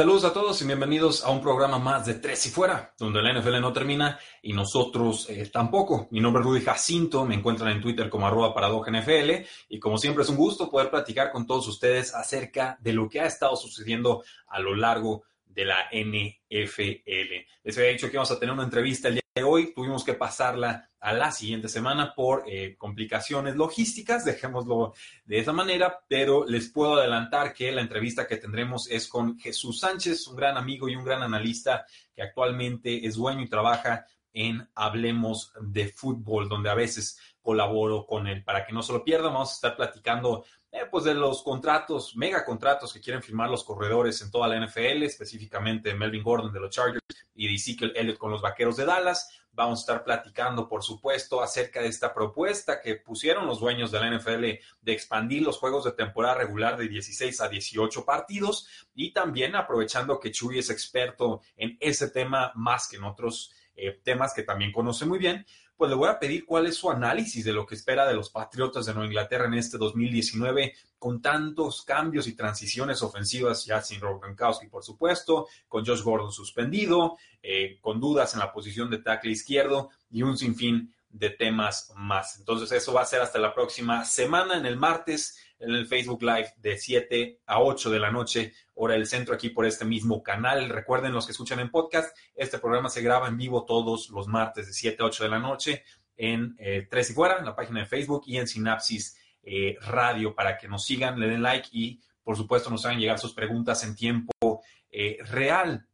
Saludos a todos y bienvenidos a un programa más de Tres y Fuera, donde la NFL no termina y nosotros eh, tampoco. Mi nombre es Rudy Jacinto, me encuentran en Twitter como arroba NFL y como siempre es un gusto poder platicar con todos ustedes acerca de lo que ha estado sucediendo a lo largo de la NFL. Les había dicho que íbamos a tener una entrevista el día de hoy, tuvimos que pasarla a la siguiente semana por eh, complicaciones logísticas, dejémoslo de esa manera, pero les puedo adelantar que la entrevista que tendremos es con Jesús Sánchez, un gran amigo y un gran analista que actualmente es dueño y trabaja en Hablemos de Fútbol, donde a veces colaboro con él. Para que no se lo pierdan, vamos a estar platicando eh, pues de los contratos, mega contratos que quieren firmar los corredores en toda la NFL, específicamente Melvin Gordon de los Chargers y Ezekiel Elliott con los Vaqueros de Dallas. Vamos a estar platicando, por supuesto, acerca de esta propuesta que pusieron los dueños de la NFL de expandir los juegos de temporada regular de 16 a 18 partidos y también aprovechando que Chuy es experto en ese tema más que en otros eh, temas que también conoce muy bien, pues le voy a pedir cuál es su análisis de lo que espera de los Patriotas de Nueva Inglaterra en este 2019, con tantos cambios y transiciones ofensivas, ya sin Rob Gronkowski, por supuesto, con Josh Gordon suspendido, eh, con dudas en la posición de tackle izquierdo y un sinfín de temas más. Entonces, eso va a ser hasta la próxima semana, en el martes en el Facebook Live de 7 a 8 de la noche, hora del centro, aquí por este mismo canal. Recuerden los que escuchan en podcast, este programa se graba en vivo todos los martes de 7 a 8 de la noche en eh, Tres y Fuera, en la página de Facebook y en Sinapsis eh, Radio para que nos sigan, le den like y por supuesto nos hagan llegar sus preguntas en tiempo eh, real.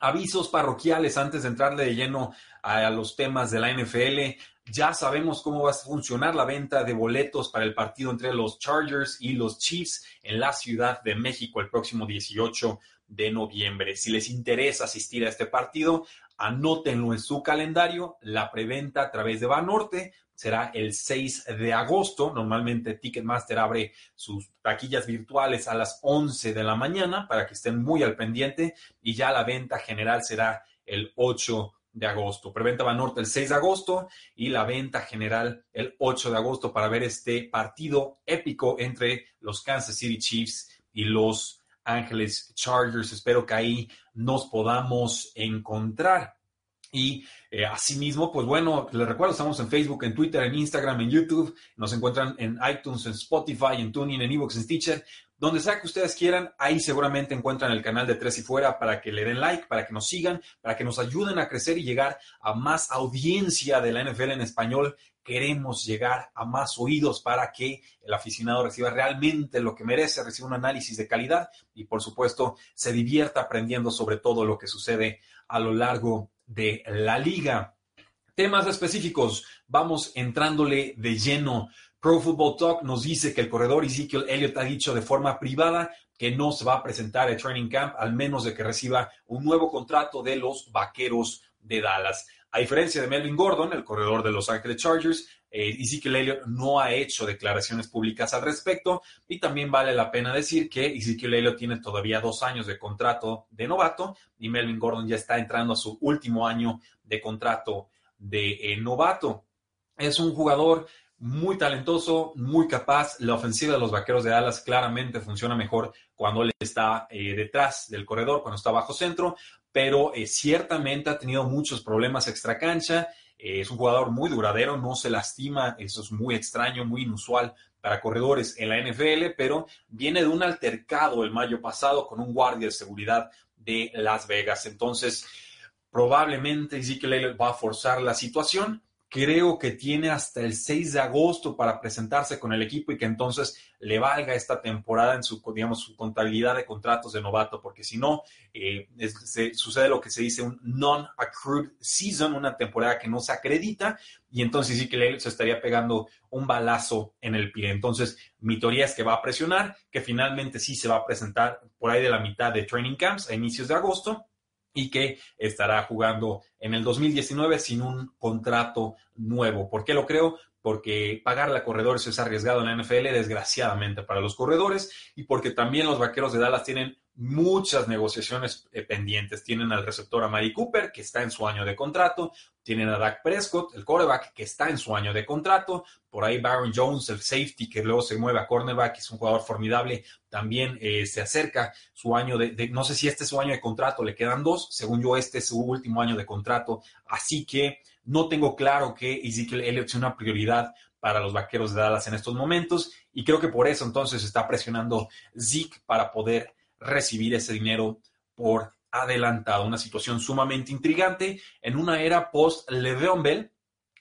Avisos parroquiales antes de entrarle de lleno a los temas de la NFL. Ya sabemos cómo va a funcionar la venta de boletos para el partido entre los Chargers y los Chiefs en la Ciudad de México el próximo 18 de noviembre. Si les interesa asistir a este partido, anótenlo en su calendario. La preventa a través de Banorte será el 6 de agosto. Normalmente Ticketmaster abre sus taquillas virtuales a las 11 de la mañana para que estén muy al pendiente y ya la venta general será el 8 de agosto. Preventa Banorte el 6 de agosto y la venta general el 8 de agosto para ver este partido épico entre los Kansas City Chiefs y los Ángeles Chargers. Espero que ahí nos podamos encontrar. Y eh, asimismo, pues bueno, les recuerdo, estamos en Facebook, en Twitter, en Instagram, en YouTube, nos encuentran en iTunes, en Spotify, en Tuning, en Evox, en Stitcher. Donde sea que ustedes quieran, ahí seguramente encuentran el canal de Tres y Fuera para que le den like, para que nos sigan, para que nos ayuden a crecer y llegar a más audiencia de la NFL en español. Queremos llegar a más oídos para que el aficionado reciba realmente lo que merece, reciba un análisis de calidad y por supuesto se divierta aprendiendo sobre todo lo que sucede a lo largo de la liga. Temas específicos, vamos entrándole de lleno. Pro Football Talk nos dice que el corredor Ezekiel Elliott ha dicho de forma privada que no se va a presentar al training camp al menos de que reciba un nuevo contrato de los Vaqueros de Dallas. A diferencia de Melvin Gordon, el corredor de Los Ángeles Chargers, eh, Ezekiel Elliott no ha hecho declaraciones públicas al respecto y también vale la pena decir que Ezekiel Elliott tiene todavía dos años de contrato de novato y Melvin Gordon ya está entrando a su último año de contrato de eh, novato. Es un jugador muy talentoso, muy capaz. La ofensiva de los Vaqueros de Dallas claramente funciona mejor cuando él está eh, detrás del corredor, cuando está bajo centro, pero eh, ciertamente ha tenido muchos problemas extra cancha. Eh, es un jugador muy duradero, no se lastima, eso es muy extraño, muy inusual para corredores en la NFL, pero viene de un altercado el mayo pasado con un guardia de seguridad de Las Vegas. Entonces, probablemente Ezekiel va a forzar la situación creo que tiene hasta el 6 de agosto para presentarse con el equipo y que entonces le valga esta temporada en su, digamos, su contabilidad de contratos de novato, porque si no, eh, sucede lo que se dice un non-accrued season, una temporada que no se acredita, y entonces sí que Elliott se estaría pegando un balazo en el pie. Entonces, mi teoría es que va a presionar, que finalmente sí se va a presentar por ahí de la mitad de training camps a inicios de agosto y que estará jugando en el 2019 sin un contrato nuevo. ¿Por qué lo creo? Porque pagarle a corredores es arriesgado en la NFL, desgraciadamente para los corredores, y porque también los vaqueros de Dallas tienen muchas negociaciones eh, pendientes. Tienen al receptor a Mari Cooper, que está en su año de contrato. Tienen a Dak Prescott, el quarterback, que está en su año de contrato. Por ahí Baron Jones, el safety, que luego se mueve a cornerback, es un jugador formidable. También eh, se acerca su año de, no sé si este es su año de contrato, le quedan dos. Según yo, este es su último año de contrato. Así que no tengo claro que Ezekiel Elliott sea una prioridad para los vaqueros de Dallas en estos momentos. Y creo que por eso entonces está presionando Zeke para poder recibir ese dinero por adelantado. Una situación sumamente intrigante en una era post-Le'Veon Bell,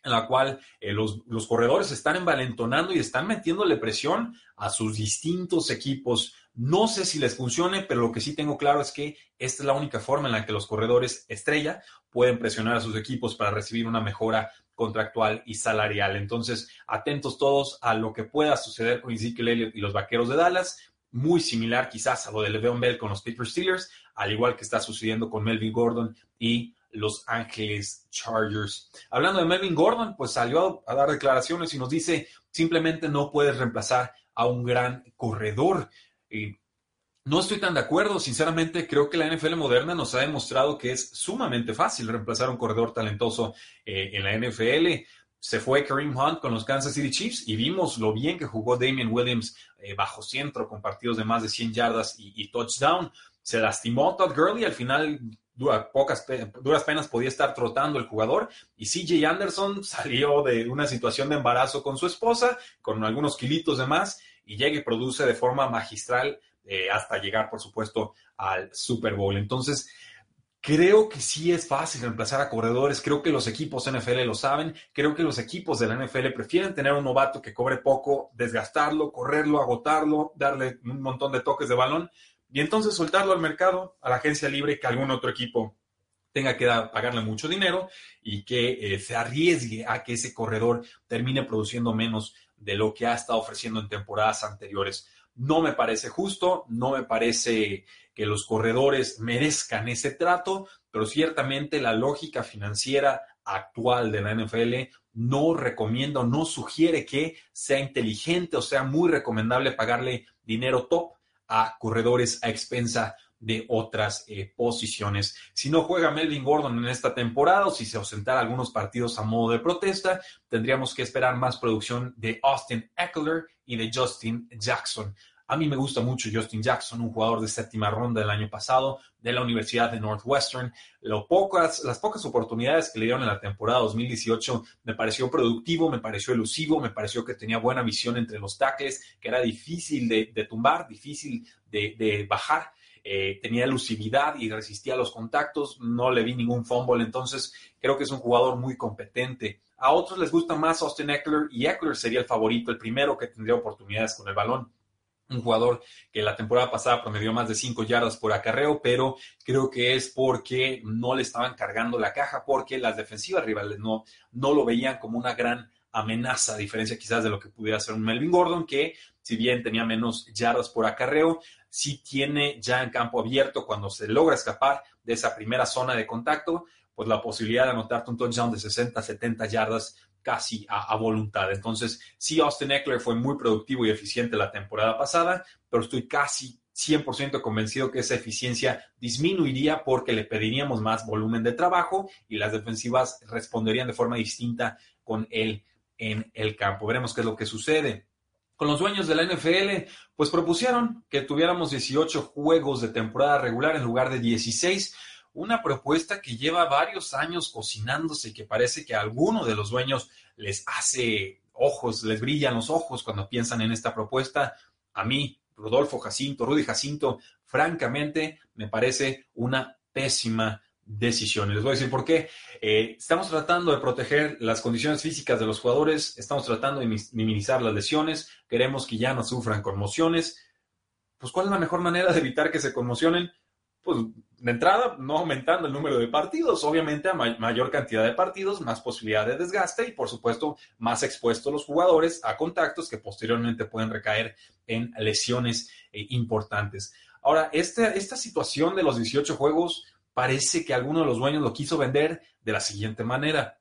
en la cual eh, los, los, corredores están envalentonando y están metiéndole presión a sus distintos equipos. No sé si les funcione, pero lo que sí tengo claro es que esta es la única forma en la que los corredores estrella pueden presionar a sus equipos para recibir una mejora contractual y salarial. Entonces, atentos todos a lo que pueda suceder con Ezekiel Elliott y los Vaqueros de Dallas muy similar quizás a lo de Le'Veon Bell con los Pittsburgh Steelers, al igual que está sucediendo con Melvin Gordon y los Ángeles Chargers. Hablando de Melvin Gordon, pues salió a dar declaraciones y nos dice, simplemente no puedes reemplazar a un gran corredor. No estoy tan de acuerdo, sinceramente creo que la NFL moderna nos ha demostrado que es sumamente fácil reemplazar a un corredor talentoso eh, en la NFL se fue Kareem Hunt con los Kansas City Chiefs y vimos lo bien que jugó Damian Williams eh, bajo centro con partidos de más de 100 yardas y, touchdown. Se lastimó Todd Gurley, al final pocas, duras penas podía estar trotando el jugador y CJ Anderson salió de una situación de embarazo con su esposa, con algunos kilitos de más y llega y produce de forma magistral eh, hasta llegar, por supuesto, al Super Bowl. Entonces, Creo que sí es fácil reemplazar a corredores, creo que los equipos NFL lo saben, creo que los equipos de la NFL prefieren tener un novato que cobre poco, desgastarlo, correrlo, agotarlo, darle un montón de toques de balón y entonces soltarlo al mercado, a la agencia libre, que algún otro equipo tenga que pagarle mucho dinero y que eh, se arriesgue a que ese corredor termine produciendo menos de lo que ha estado ofreciendo en temporadas anteriores. No me parece justo, no me parece que los corredores merezcan ese trato, pero ciertamente la lógica financiera actual de la NFL no recomienda no sugiere que sea inteligente o sea muy recomendable pagarle dinero top a corredores a expensa de otras eh, posiciones. Si no juega Melvin Gordon en esta temporada o si se ausentara algunos partidos a modo de protesta, tendríamos que esperar más producción de Austin Eckler y de Justin Jackson. A mí me gusta mucho Justin Jackson, un jugador de séptima ronda del año pasado de la Universidad de Northwestern. Lo pocas, las pocas oportunidades que le dieron en la temporada 2018 me pareció productivo, me pareció elusivo, me pareció que tenía buena visión entre los tackles, que era difícil de, tumbar, difícil de, bajar. Eh, tenía elusividad y resistía los contactos, no le vi ningún fumble, entonces creo que es un jugador muy competente. A otros les gusta más Austin Eckler y Eckler sería el favorito, el primero que tendría oportunidades con el balón un jugador que la temporada pasada promedió más de 5 yardas por acarreo, pero creo que es porque no le estaban cargando la caja, porque las defensivas rivales no, no lo veían como una gran amenaza, a diferencia quizás de lo que pudiera ser un Melvin Gordon, que si bien tenía menos yardas por acarreo, sí tiene ya en campo abierto cuando se logra escapar de esa primera zona de contacto, pues la posibilidad de anotarte un touchdown de 60, 70 yardas casi a, voluntad. Entonces, sí, Austin Eckler fue muy productivo y eficiente la temporada pasada, pero estoy casi 100% convencido que esa eficiencia disminuiría porque le pediríamos más volumen de trabajo y las defensivas responderían de forma distinta con él en el campo. Veremos qué es lo que sucede. Con los dueños de la NFL, pues propusieron que tuviéramos 18 juegos de temporada regular en lugar de 16 una propuesta que lleva varios años cocinándose que parece que a alguno de los dueños les hace ojos, les brillan los ojos cuando piensan en esta propuesta. A mí, Rodolfo Jacinto, Rudy Jacinto, francamente me parece una pésima decisiones. Les voy a decir por qué. Eh, estamos tratando de proteger las condiciones físicas de los jugadores, estamos tratando de minimizar las lesiones, queremos que ya no sufran conmociones. Pues, ¿cuál es la mejor manera de evitar que se conmocionen? Pues, de entrada, no aumentando el número de partidos. Obviamente, a mayor cantidad de partidos, más posibilidad de desgaste y, por supuesto, más expuestos los jugadores a contactos que posteriormente pueden recaer en lesiones eh, importantes. Ahora, esta, esta situación de los 18 juegos parece que alguno de los dueños lo quiso vender de la siguiente manera.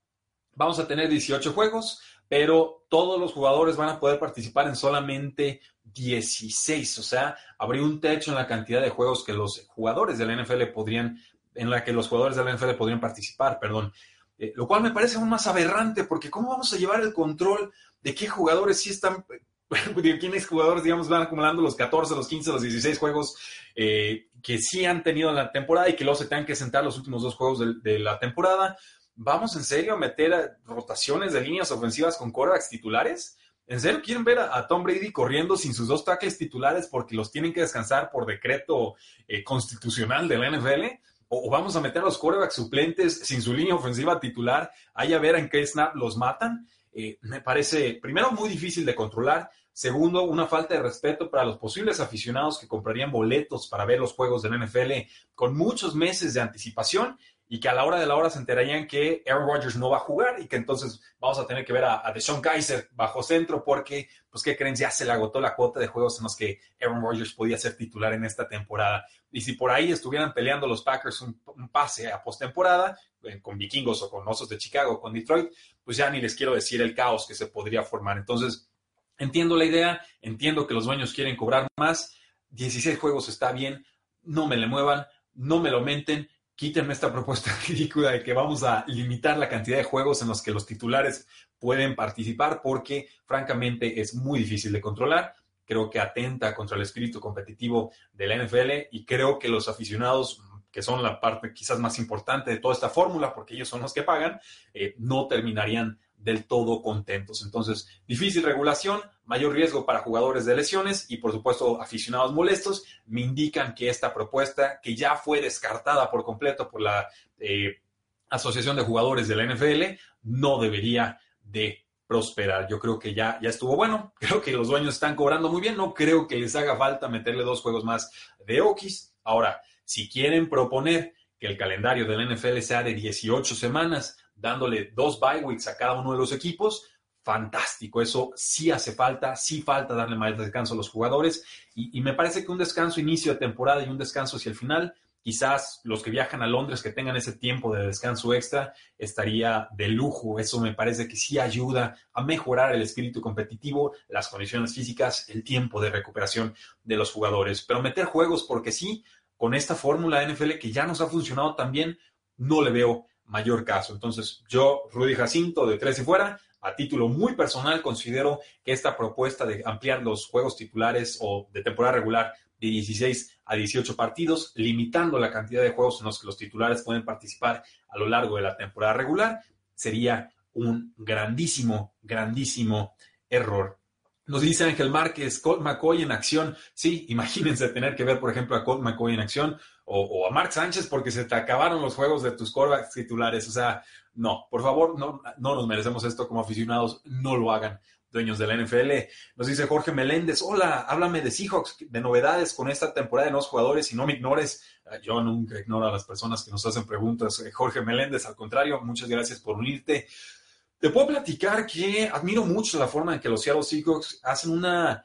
Vamos a tener 18 juegos, pero todos los jugadores van a poder participar en solamente 16. O sea, habría un techo en la cantidad de juegos que los jugadores de la NFL podrían, en la que los jugadores de la NFL podrían participar, perdón. Eh, lo cual me parece aún más aberrante, porque ¿cómo vamos a llevar el control de qué jugadores sí están de quiénes jugadores, digamos, van acumulando los 14, los 15, los 16 juegos eh, que sí han tenido en la temporada y que luego se tengan que sentar los últimos dos juegos de, la temporada. ¿Vamos en serio a meter rotaciones de líneas ofensivas con corebacks titulares? ¿En serio quieren ver a, Tom Brady corriendo sin sus dos tackles titulares porque los tienen que descansar por decreto eh, constitucional de la NFL? ¿O, vamos a meter a los corebacks suplentes sin su línea ofensiva titular? Ahí a ver en qué snap los matan. Eh, me parece, primero, muy difícil de controlar. Segundo, una falta de respeto para los posibles aficionados que comprarían boletos para ver los juegos del NFL con muchos meses de anticipación y que a la hora de la hora se enterarían que Aaron Rodgers no va a jugar y que entonces vamos a tener que ver a, a Deshaun Kaiser bajo centro porque, pues, ¿qué creen? Ya se le agotó la cuota de juegos en los que Aaron Rodgers podía ser titular en esta temporada. Y si por ahí estuvieran peleando los Packers un, pase a postemporada, eh, con vikingos o con osos de Chicago con Detroit, pues ya ni les quiero decir el caos que se podría formar. Entonces, entiendo la idea, entiendo que los dueños quieren cobrar más, 16 juegos está bien, no me le muevan, no me lo menten, quítenme esta propuesta ridícula de que vamos a limitar la cantidad de juegos en los que los titulares pueden participar porque francamente es muy difícil de controlar. Creo que atenta contra el espíritu competitivo de la NFL y creo que los aficionados que son la parte quizás más importante de toda esta fórmula, porque ellos son los que pagan, eh, no terminarían del todo contentos. Entonces, difícil regulación, mayor riesgo para jugadores de lesiones y, por supuesto, aficionados molestos, me indican que esta propuesta, que ya fue descartada por completo por la eh, Asociación de Jugadores de la NFL, no debería de prosperar. Yo creo que ya, ya estuvo bueno, creo que los dueños están cobrando muy bien, no creo que les haga falta meterle dos juegos más de Okis. Ahora, si quieren proponer que el calendario del NFL sea de 18 semanas, dándole dos bye weeks a cada uno de los equipos, fantástico. Eso sí hace falta, sí falta darle más descanso a los jugadores. Y, me parece que un descanso inicio de temporada y un descanso hacia el final, quizás los que viajan a Londres que tengan ese tiempo de descanso extra, estaría de lujo. Eso me parece que sí ayuda a mejorar el espíritu competitivo, las condiciones físicas, el tiempo de recuperación de los jugadores. Pero meter juegos porque sí, con esta fórmula NFL que ya nos ha funcionado también, no le veo mayor caso. Entonces, yo, Rudy Jacinto, de tres y fuera, a título muy personal, considero que esta propuesta de ampliar los juegos titulares o de temporada regular de 16 a 18 partidos, limitando la cantidad de juegos en los que los titulares pueden participar a lo largo de la temporada regular, sería un grandísimo, grandísimo error. Nos dice Ángel Márquez, Colt McCoy en acción. Sí, imagínense tener que ver, por ejemplo, a Colt McCoy en acción o, a Mark Sánchez porque se te acabaron los juegos de tus corebacks titulares. O sea, no, por favor, no, no nos merecemos esto como aficionados, no lo hagan, dueños de la NFL. Nos dice Jorge Meléndez, hola, háblame de Seahawks, de novedades con esta temporada de nuevos jugadores y no me ignores. Ah, yo nunca ignoro a las personas que nos hacen preguntas. Eh, Jorge Meléndez, al contrario, muchas gracias por unirte. Te puedo platicar que admiro mucho la forma en que los Seattle Seahawks hacen una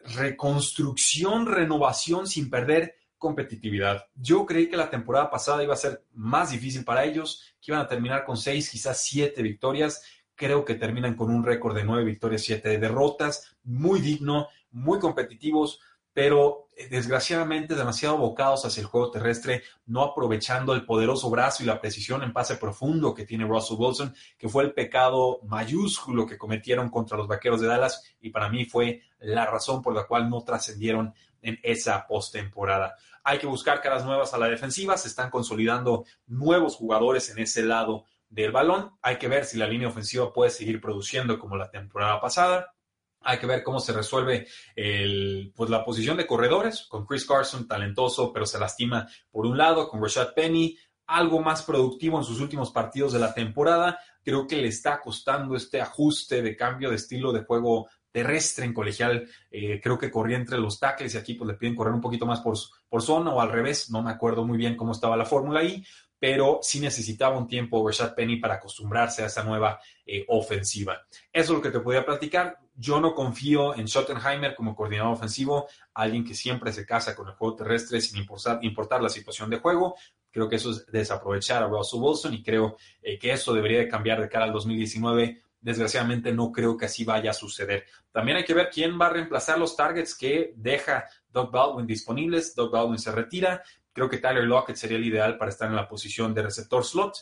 reconstrucción, renovación sin perder competitividad. Yo creí que la temporada pasada iba a ser más difícil para ellos, que iban a terminar con seis, quizás siete victorias. Creo que terminan con un récord de nueve victorias, siete derrotas, muy digno, muy competitivos pero eh, desgraciadamente demasiado abocados hacia el juego terrestre, no aprovechando el poderoso brazo y la precisión en pase profundo que tiene Russell Wilson, que fue el pecado mayúsculo que cometieron contra los Vaqueros de Dallas y para mí fue la razón por la cual no trascendieron en esa postemporada. Hay que buscar caras nuevas a la defensiva, se están consolidando nuevos jugadores en ese lado del balón. Hay que ver si la línea ofensiva puede seguir produciendo como la temporada pasada. Hay que ver cómo se resuelve el, pues, la posición de corredores con Chris Carson, talentoso, pero se lastima por un lado, con Rashad Penny, algo más productivo en sus últimos partidos de la temporada. Creo que le está costando este ajuste de cambio de estilo de juego terrestre en colegial. Eh, creo que corría entre los tackles y aquí pues le piden correr un poquito más por, por zona o al revés. No me acuerdo muy bien cómo estaba la fórmula ahí, pero sí necesitaba un tiempo Rashad Penny para acostumbrarse a esa nueva eh, ofensiva. Eso es lo que te podía platicar. Yo no confío en Schottenheimer como coordinador ofensivo, alguien que siempre se casa con el juego terrestre sin importar, importar la situación de juego. Creo que eso es desaprovechar a Russell Wilson y creo eh, que eso debería de cambiar de cara al 2019. Desgraciadamente no creo que así vaya a suceder. También hay que ver quién va a reemplazar los targets que deja Doug Baldwin disponibles. Doug Baldwin se retira. Creo que Tyler Lockett sería el ideal para estar en la posición de receptor slot,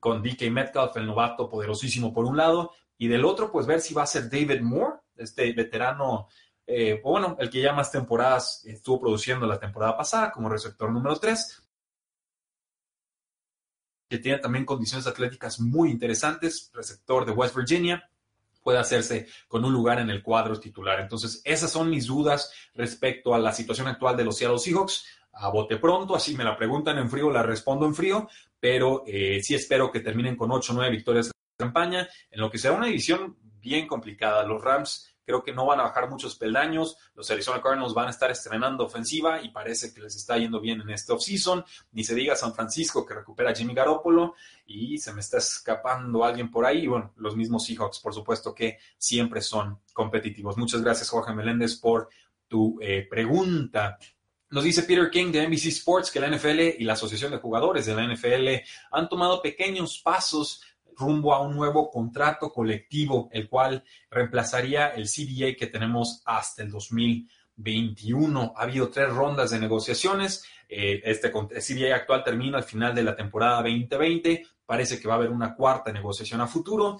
con DK Metcalf, el novato poderosísimo por un lado, y del otro, pues ver si va a ser David Moore, este veterano eh, bueno, el que ya más temporadas estuvo produciendo la temporada pasada como receptor número 3, que tiene también condiciones atléticas muy interesantes, receptor de West Virginia, puede hacerse con un lugar en el cuadro titular. Entonces, esas son mis dudas respecto a la situación actual de los Seattle Seahawks. A bote pronto, así me la preguntan en frío, la respondo en frío, pero eh, sí espero que terminen con 8 o 9 victorias de campaña, en lo que será una división bien complicada. Los Rams Creo que no van a bajar muchos peldaños. Los Arizona Cardinals van a estar estrenando ofensiva y parece que les está yendo bien en este offseason. Ni se diga San Francisco que recupera a Jimmy Garoppolo y se me está escapando alguien por ahí. Bueno, los mismos Seahawks, por supuesto que siempre son competitivos. Muchas gracias, Jorge Meléndez, por tu eh, pregunta. Nos dice Peter King de NBC Sports que la NFL y la Asociación de Jugadores de la NFL han tomado pequeños pasos rumbo a un nuevo contrato colectivo, el cual reemplazaría el CBA que tenemos hasta el 2021. Ha habido tres rondas de negociaciones. Eh, este CBA actual termina al final de la temporada 2020. Parece que va a haber una cuarta negociación a futuro.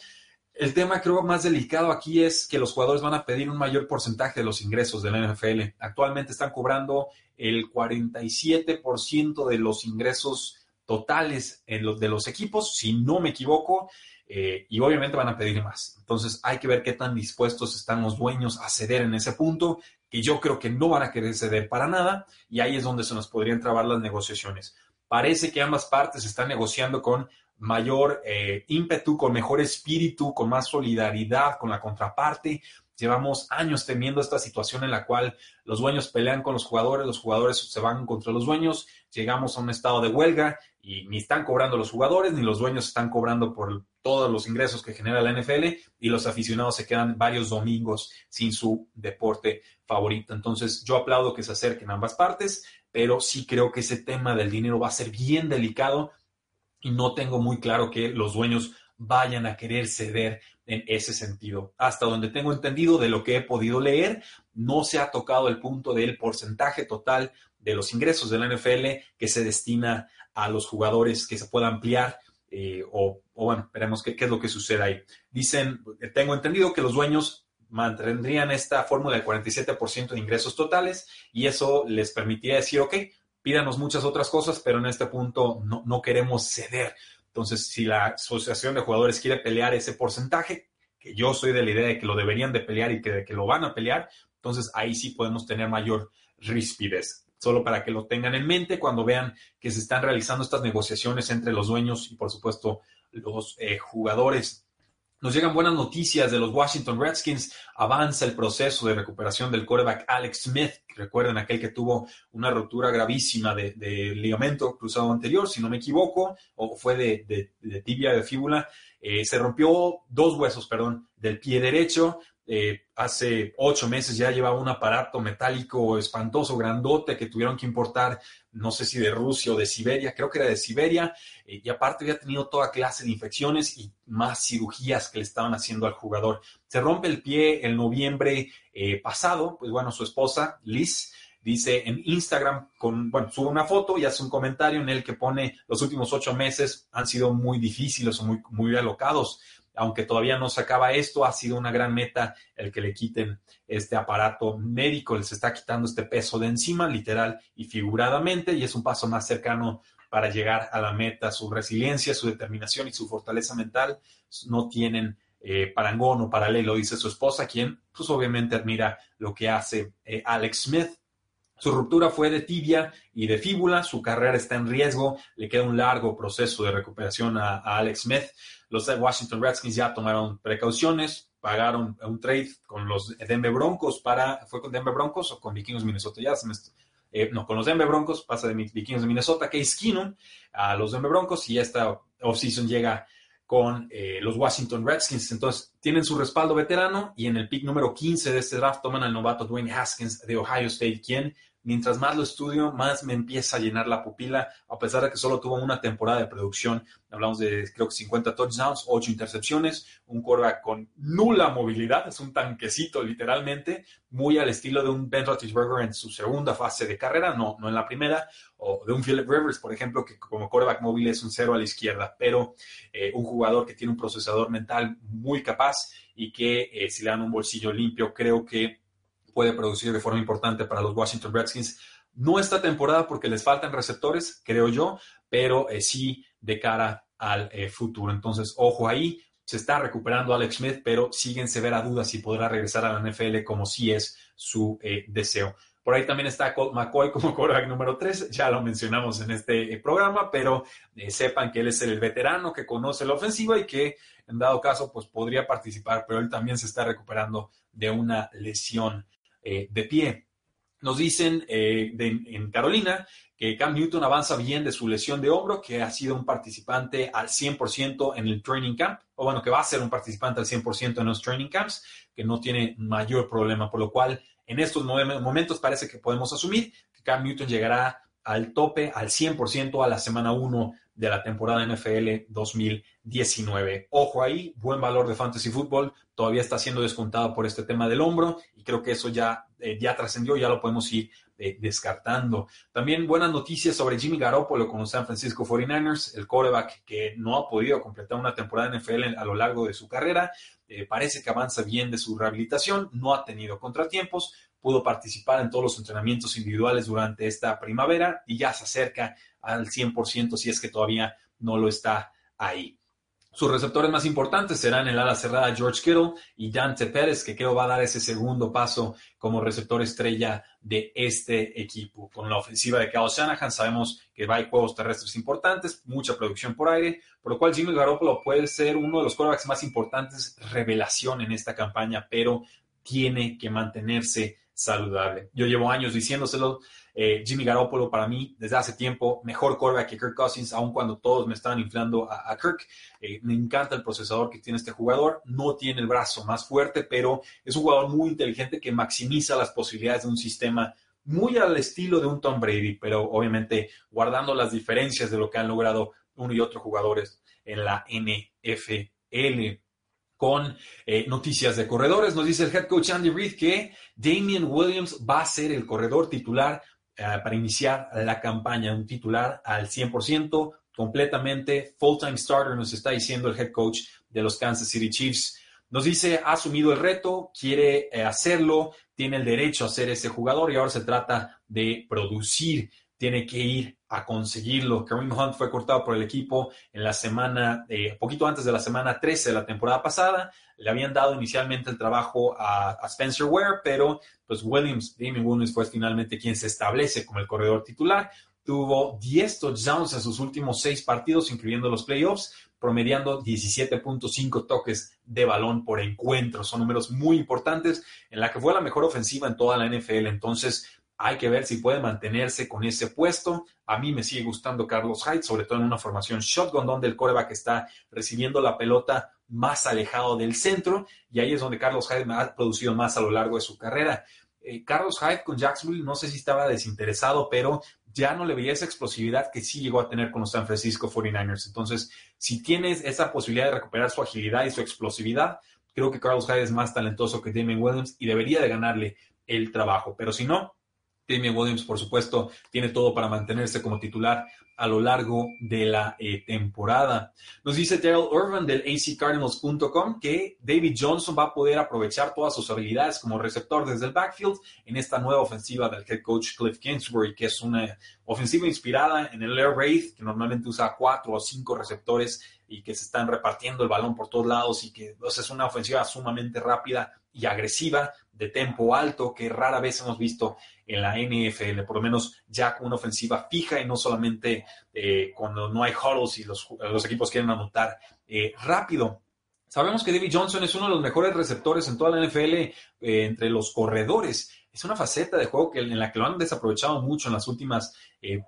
El tema creo más delicado aquí es que los jugadores van a pedir un mayor porcentaje de los ingresos de la NFL. Actualmente están cobrando el 47% de los ingresos totales de los equipos, si no me equivoco, eh, y obviamente van a pedir más. Entonces hay que ver qué tan dispuestos están los dueños a ceder en ese punto, que yo creo que no van a querer ceder para nada, y ahí es donde se nos podrían trabar las negociaciones. Parece que ambas partes están negociando con mayor eh, ímpetu, con mejor espíritu, con más solidaridad con la contraparte, Llevamos años temiendo esta situación en la cual los dueños pelean con los jugadores, los jugadores se van contra los dueños, llegamos a un estado de huelga y ni están cobrando los jugadores, ni los dueños están cobrando por todos los ingresos que genera la NFL y los aficionados se quedan varios domingos sin su deporte favorito. Entonces yo aplaudo que se acerquen ambas partes, pero sí creo que ese tema del dinero va a ser bien delicado y no tengo muy claro que los dueños vayan a querer ceder en ese sentido. Hasta donde tengo entendido de lo que he podido leer, no se ha tocado el punto del porcentaje total de los ingresos de la NFL que se destina a los jugadores que se pueda ampliar eh, o, bueno, veremos qué, qué, es lo que sucede ahí. Dicen, tengo entendido que los dueños mantendrían esta fórmula del 47% de ingresos totales y eso les permitiría decir, ok, pídanos muchas otras cosas, pero en este punto no, no queremos ceder. Entonces, si la asociación de jugadores quiere pelear ese porcentaje, que yo soy de la idea de que lo deberían de pelear y que, que lo van a pelear, entonces ahí sí podemos tener mayor rispidez. Solo para que lo tengan en mente cuando vean que se están realizando estas negociaciones entre los dueños y, por supuesto, los eh, jugadores. Nos llegan buenas noticias de los Washington Redskins. Avanza el proceso de recuperación del quarterback Alex Smith. Recuerden aquel que tuvo una rotura gravísima de, ligamento cruzado anterior, si no me equivoco, o fue de, tibia de fíbula. Eh, se rompió dos huesos, perdón, del pie derecho. Eh, hace ocho meses ya llevaba un aparato metálico espantoso, grandote, que tuvieron que importar, no sé si de Rusia o de Siberia, creo que era de Siberia, eh, y aparte había tenido toda clase de infecciones y más cirugías que le estaban haciendo al jugador. Se rompe el pie el noviembre eh, pasado, pues bueno, su esposa, Liz, dice en Instagram, con, bueno, sube una foto y hace un comentario en el que pone los últimos ocho meses han sido muy difíciles o muy, muy alocados aunque todavía no se acaba esto, ha sido una gran meta el que le quiten este aparato médico, les está quitando este peso de encima, literal y figuradamente, y es un paso más cercano para llegar a la meta. Su resiliencia, su determinación y su fortaleza mental no tienen eh, parangón o paralelo, dice su esposa, quien pues obviamente admira lo que hace eh, Alex Smith. Su ruptura fue de tibia y de fíbula, su carrera está en riesgo, le queda un largo proceso de recuperación a, Alex Smith. Los Washington Redskins ya tomaron precauciones, pagaron un trade con los Denver Broncos para, ¿fue con Denver Broncos o con Vikings Minnesota? Ya eh, no, con los Denver Broncos, pasa de Vikings de Minnesota, Case Keenum a los Denver Broncos y esta offseason llega con eh, los Washington Redskins. Entonces, tienen su respaldo veterano y en el pick número 15 de este draft toman al novato Dwayne Haskins de Ohio State, quien mientras más lo estudio, más me empieza a llenar la pupila, a pesar de que solo tuvo una temporada de producción. Hablamos de, creo que 50 touchdowns, 8 intercepciones, un quarterback con nula movilidad, es un tanquecito literalmente, muy al estilo de un Ben Roethlisberger en su segunda fase de carrera, no, no en la primera, o de un Philip Rivers, por ejemplo, que como quarterback móvil es un cero a la izquierda, pero eh, un jugador que tiene un procesador mental muy capaz y que eh, si le dan un bolsillo limpio, creo que puede producir de forma importante para los Washington Redskins. No esta temporada porque les faltan receptores, creo yo, pero eh, sí de cara al eh, futuro. Entonces, ojo ahí, se está recuperando Alex Smith, pero siguen severa dudas si podrá regresar a la NFL como si es su eh, deseo. Por ahí también está Colt McCoy como quarterback número 3, ya lo mencionamos en este programa, pero sepan que él es el veterano que conoce la ofensiva y que en dado caso pues podría participar, pero él también se está recuperando de una lesión eh, de pie. Nos dicen eh, en Carolina que Cam Newton avanza bien de su lesión de hombro, que ha sido un participante al 100% en el training camp, o bueno, que va a ser un participante al 100% en los training camps, que no tiene mayor problema, por lo cual en estos momentos parece que podemos asumir que Cam Newton llegará al tope, al 100% a la semana 1 de la temporada NFL 2019. Ojo ahí, buen valor de fantasy fútbol, todavía está siendo descontado por este tema del hombro y creo que eso ya, eh, ya trascendió, ya lo podemos ir eh, descartando. También buenas noticias sobre Jimmy Garoppolo con los San Francisco 49ers, el quarterback que no ha podido completar una temporada NFL a lo largo de su carrera. Eh, parece que avanza bien de su rehabilitación, no ha tenido contratiempos, pudo participar en todos los entrenamientos individuales durante esta primavera y ya se acerca al 100% si es que todavía no lo está ahí. Sus receptores más importantes serán el ala cerrada George Kittle y Dante Pérez, que creo va a dar ese segundo paso como receptor estrella de este equipo. Con la ofensiva de Kyle Shanahan sabemos que va a juegos terrestres importantes, mucha producción por aire, por lo cual Jimmy Garoppolo puede ser uno de los quarterbacks más importantes, revelación en esta campaña, pero tiene que mantenerse saludable. Yo llevo años diciéndoselo, eh, Jimmy Garoppolo para mí desde hace tiempo mejor quarterback que Kirk Cousins, aun cuando todos me estaban inflando a, Kirk. Eh, me encanta el procesador que tiene este jugador, no tiene el brazo más fuerte, pero es un jugador muy inteligente que maximiza las posibilidades de un sistema muy al estilo de un Tom Brady, pero obviamente guardando las diferencias de lo que han logrado uno y otro jugadores en la NFL con eh, noticias de corredores. Nos dice el head coach Andy Reid que Damian Williams va a ser el corredor titular eh, para iniciar la campaña, un titular al 100%, completamente full-time starter, nos está diciendo el head coach de los Kansas City Chiefs. Nos dice, ha asumido el reto, quiere eh, hacerlo, tiene el derecho a ser ese jugador y ahora se trata de producir tiene que ir a conseguirlo. Kareem Hunt fue cortado por el equipo en la semana, eh, poquito antes de la semana 13 de la temporada pasada. Le habían dado inicialmente el trabajo a, Spencer Ware, pero pues Williams, Damien Williams fue finalmente quien se establece como el corredor titular. Tuvo 10 touchdowns en sus últimos seis partidos, incluyendo los playoffs, promediando 17.5 toques de balón por encuentro. Son números muy importantes en la que fue la mejor ofensiva en toda la NFL. Entonces, hay que ver si puede mantenerse con ese puesto. A mí me sigue gustando Carlos Hyde, sobre todo en una formación shotgun donde el coreback está recibiendo la pelota más alejado del centro y ahí es donde Carlos Hyde ha producido más a lo largo de su carrera. Eh, Carlos Hyde con Jacksonville no sé si estaba desinteresado, pero ya no le veía esa explosividad que sí llegó a tener con los San Francisco 49ers. Entonces, si tienes esa posibilidad de recuperar su agilidad y su explosividad, creo que Carlos Hyde es más talentoso que Damien Williams y debería de ganarle el trabajo. Pero si no, Damian Williams, por supuesto, tiene todo para mantenerse como titular a lo largo de la eh, temporada. Nos dice Daryl Irvin del ACCardinals.com que David Johnson va a poder aprovechar todas sus habilidades como receptor desde el backfield en esta nueva ofensiva del head coach Cliff Kingsbury, que es una ofensiva inspirada en el Air Raid, que normalmente usa cuatro o cinco receptores y que se están repartiendo el balón por todos lados y que es una ofensiva sumamente rápida y agresiva de tempo alto que rara vez hemos visto en la NFL, por lo menos ya con una ofensiva fija y no solamente eh, cuando no hay huddles y los, equipos quieren anotar eh, rápido. Sabemos que David Johnson es uno de los mejores receptores en toda la NFL eh, entre los corredores. Es una faceta de juego que, en la que lo han desaprovechado mucho en las últimas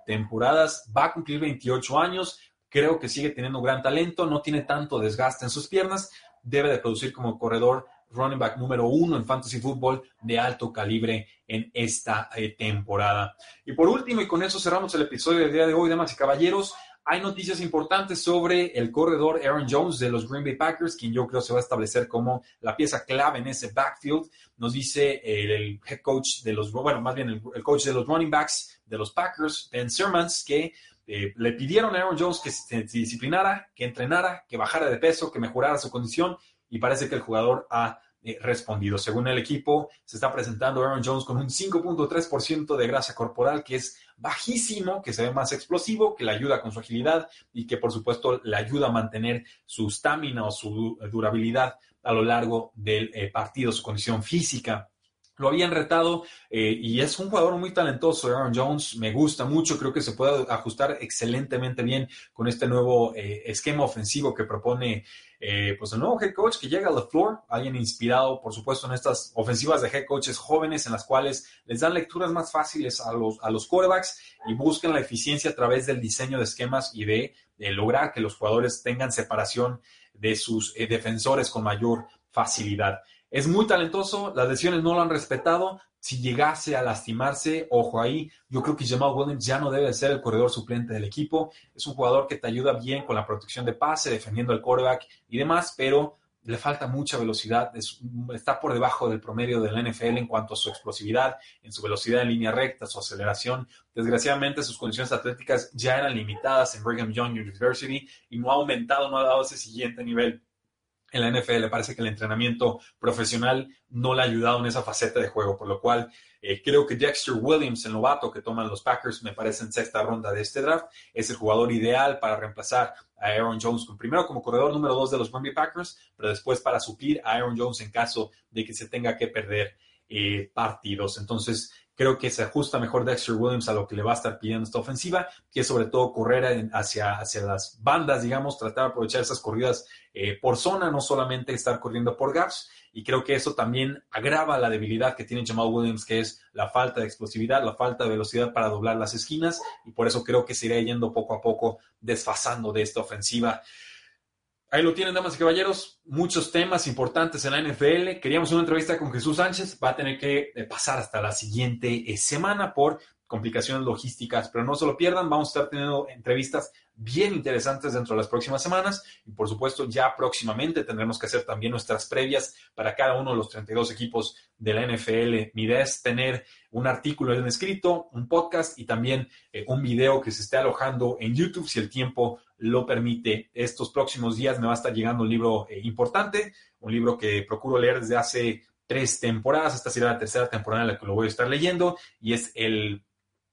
temporadas. Va a cumplir 28 años. Creo que sigue teniendo gran talento. No tiene tanto desgaste en sus piernas. Debe de producir como corredor running back número uno en fantasy football de alto calibre en esta eh, temporada. Y por último, y con eso cerramos el episodio del día de hoy, damas y caballeros, hay noticias importantes sobre el corredor Aaron Jones de los Green Bay Packers, quien yo creo se va a establecer como la pieza clave en ese backfield. Nos dice el, head coach de los, bueno, más bien el, coach de los running backs de los Packers, Ben Sermons, que eh, le pidieron a Aaron Jones que se disciplinara, que entrenara, que bajara de peso, que mejorara su condición y parece que el jugador ha eh, respondido. Según el equipo, se está presentando Aaron Jones con un 5.3% de grasa corporal, que es bajísimo, que se ve más explosivo, que le ayuda con su agilidad y que por supuesto le ayuda a mantener su estamina o su durabilidad a lo largo del eh, partido, su condición física. Lo habían retado eh, y es un jugador muy talentoso, Aaron Jones. Me gusta mucho, creo que se puede ajustar excelentemente bien con este nuevo esquema ofensivo que propone eh, pues el nuevo head coach que llega a la floor, alguien inspirado, por supuesto, en estas ofensivas de head coaches jóvenes en las cuales les dan lecturas más fáciles a los, a los quarterbacks y buscan la eficiencia a través del diseño de esquemas y de, de lograr que los jugadores tengan separación de sus defensores con mayor facilidad. Es muy talentoso, las lesiones no lo han respetado. Si llegase a lastimarse, ojo ahí, yo creo que Jamal Williams ya no debe ser el corredor suplente del equipo. Es un jugador que te ayuda bien con la protección de pase, defendiendo el quarterback y demás, pero le falta mucha velocidad, está por debajo del promedio del NFL en cuanto a su explosividad, en su velocidad en línea recta, su aceleración. Desgraciadamente sus condiciones atléticas ya eran limitadas en Brigham Young University y no ha aumentado, no ha dado ese siguiente nivel en la NFL. Parece que el entrenamiento profesional no le ha ayudado en esa faceta de juego, por lo cual eh, creo que Dexter Williams, el novato que toman los Packers, me parece en sexta ronda de este draft, es el jugador ideal para reemplazar a Aaron Jones, primero como corredor número dos de los Green Packers, pero después para suplir a Aaron Jones en caso de que se tenga que perder eh, partidos. Entonces, Creo que se ajusta mejor Dexter Williams a lo que le va a estar pidiendo esta ofensiva, que es sobre todo correr hacia, hacia las bandas, digamos, tratar de aprovechar esas corridas eh, por zona, no solamente estar corriendo por gaps. Y creo que eso también agrava la debilidad que tiene Jamal Williams, que es la falta de explosividad, la falta de velocidad para doblar las esquinas. Y por eso creo que se irá yendo poco a poco desfasando de esta ofensiva. Ahí lo tienen, damas y caballeros. Muchos temas importantes en la NFL. Queríamos una entrevista con Jesús Sánchez. Va a tener que eh, pasar hasta la siguiente eh, semana por complicaciones logísticas, pero no se lo pierdan. Vamos a estar teniendo entrevistas bien interesantes dentro de las próximas semanas y por supuesto ya próximamente tendremos que hacer también nuestras previas para cada uno de los 32 equipos de la NFL. Mi idea es tener un artículo en escrito, un podcast y también eh, un video que se esté alojando en YouTube si el tiempo lo permite. Estos próximos días me va a estar llegando un libro eh, importante, un libro que procuro leer desde hace tres temporadas. Esta será la tercera temporada en la que lo voy a estar leyendo y es el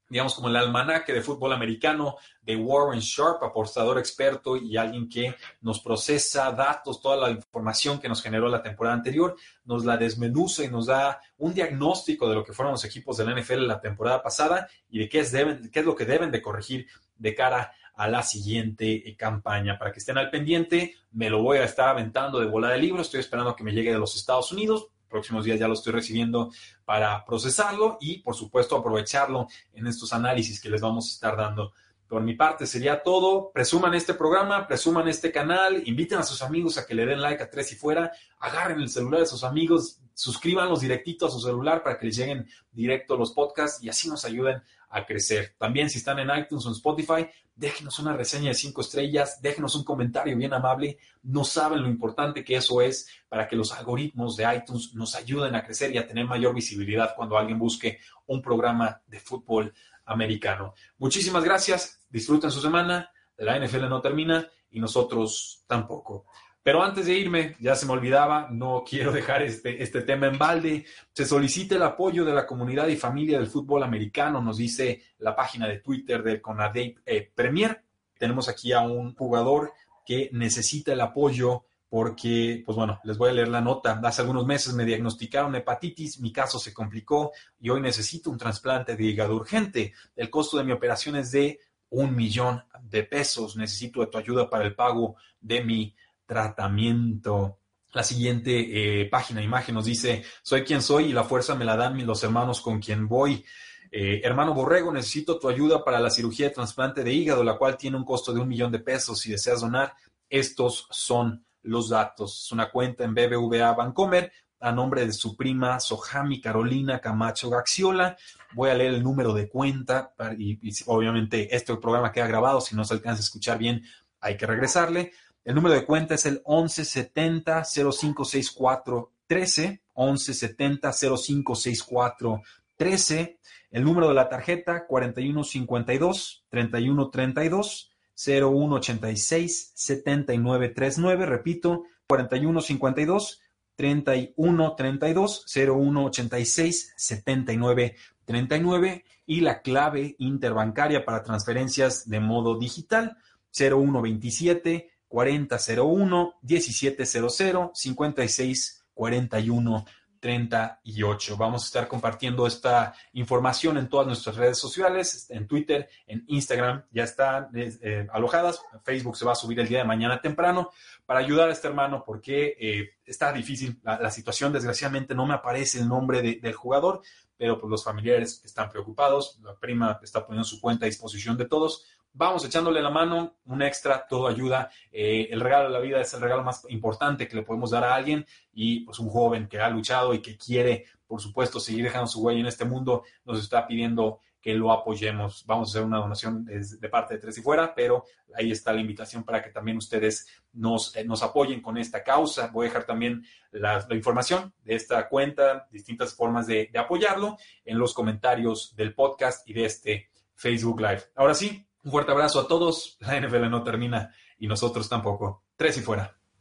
digamos, como el almanaque de fútbol americano de Warren Sharp, apostador experto y alguien que nos procesa datos, toda la información que nos generó la temporada anterior, nos la desmenuza y nos da un diagnóstico de lo que fueron los equipos de la NFL la temporada pasada y de qué es, deben, qué es lo que deben de corregir de cara a la siguiente eh, campaña. Para que estén al pendiente, me lo voy a estar aventando de bola de libro. Estoy esperando que me llegue de los Estados Unidos. Próximos días ya lo estoy recibiendo para procesarlo y, por supuesto, aprovecharlo en estos análisis que les vamos a estar dando. Por mi parte sería todo. Presuman este programa, presuman este canal, inviten a sus amigos a que le den like a Tres y Fuera, agarren el celular de sus amigos, suscríbanlos directito a su celular para que les lleguen directo los podcasts y así nos ayuden a crecer. También si están en iTunes o en Spotify, déjenos una reseña de cinco estrellas, déjenos un comentario bien amable. No saben lo importante que eso es para que los algoritmos de iTunes nos ayuden a crecer y a tener mayor visibilidad cuando alguien busque un programa de fútbol americano. Muchísimas gracias, disfruten su semana, la NFL no termina y nosotros tampoco. Pero antes de irme, ya se me olvidaba, no quiero dejar este, este tema en balde. Se solicita el apoyo de la comunidad y familia del fútbol americano, nos dice la página de Twitter del CONADEIP eh, Premier. Tenemos aquí a un jugador que necesita el apoyo porque, pues bueno, les voy a leer la nota. Hace algunos meses me diagnosticaron hepatitis, mi caso se complicó y hoy necesito un trasplante de hígado urgente. El costo de mi operación es de un millón de pesos. Necesito tu ayuda para el pago de mi tratamiento. La siguiente eh, página, imagen, nos dice, soy quien soy y la fuerza me la dan los hermanos con quien voy. Eh, hermano Borrego, necesito tu ayuda para la cirugía de trasplante de hígado, la cual tiene un costo de un millón de pesos. Si deseas donar, estos son los datos. Es una cuenta en BBVA Bancomer a nombre de su prima Sojami Carolina Camacho Gaxiola. Voy a leer el número de cuenta y, obviamente este programa queda grabado. Si no se alcanza a escuchar bien, hay que regresarle. El número de cuenta es el 1170 0564 13, 1170 0564 13. El número de la tarjeta 4152 3132 0186 7939, repito, 4152 3132 0186 7939 y la clave interbancaria para transferencias de modo digital 0127 4001 1700 56 41 38. Vamos a estar compartiendo esta información en todas nuestras redes sociales, en Twitter, en Instagram, ya están eh, alojadas. Facebook se va a subir el día de mañana temprano para ayudar a este hermano porque eh, está difícil la, situación. Desgraciadamente no me aparece el nombre del jugador, pero pues los familiares están preocupados. La prima está poniendo su cuenta a disposición de todos vamos echándole la mano, un extra, todo ayuda. Eh, el regalo de la vida es el regalo más importante que le podemos dar a alguien y pues un joven que ha luchado y que quiere, por supuesto, seguir dejando su huella en este mundo, nos está pidiendo que lo apoyemos. Vamos a hacer una donación de parte de Tres y Fuera, pero ahí está la invitación para que también ustedes nos, eh, nos apoyen con esta causa. Voy a dejar también la, información de esta cuenta, distintas formas de, de apoyarlo en los comentarios del podcast y de este Facebook Live. Ahora sí, un fuerte abrazo a todos. La NFL no termina y nosotros tampoco. Tres y fuera.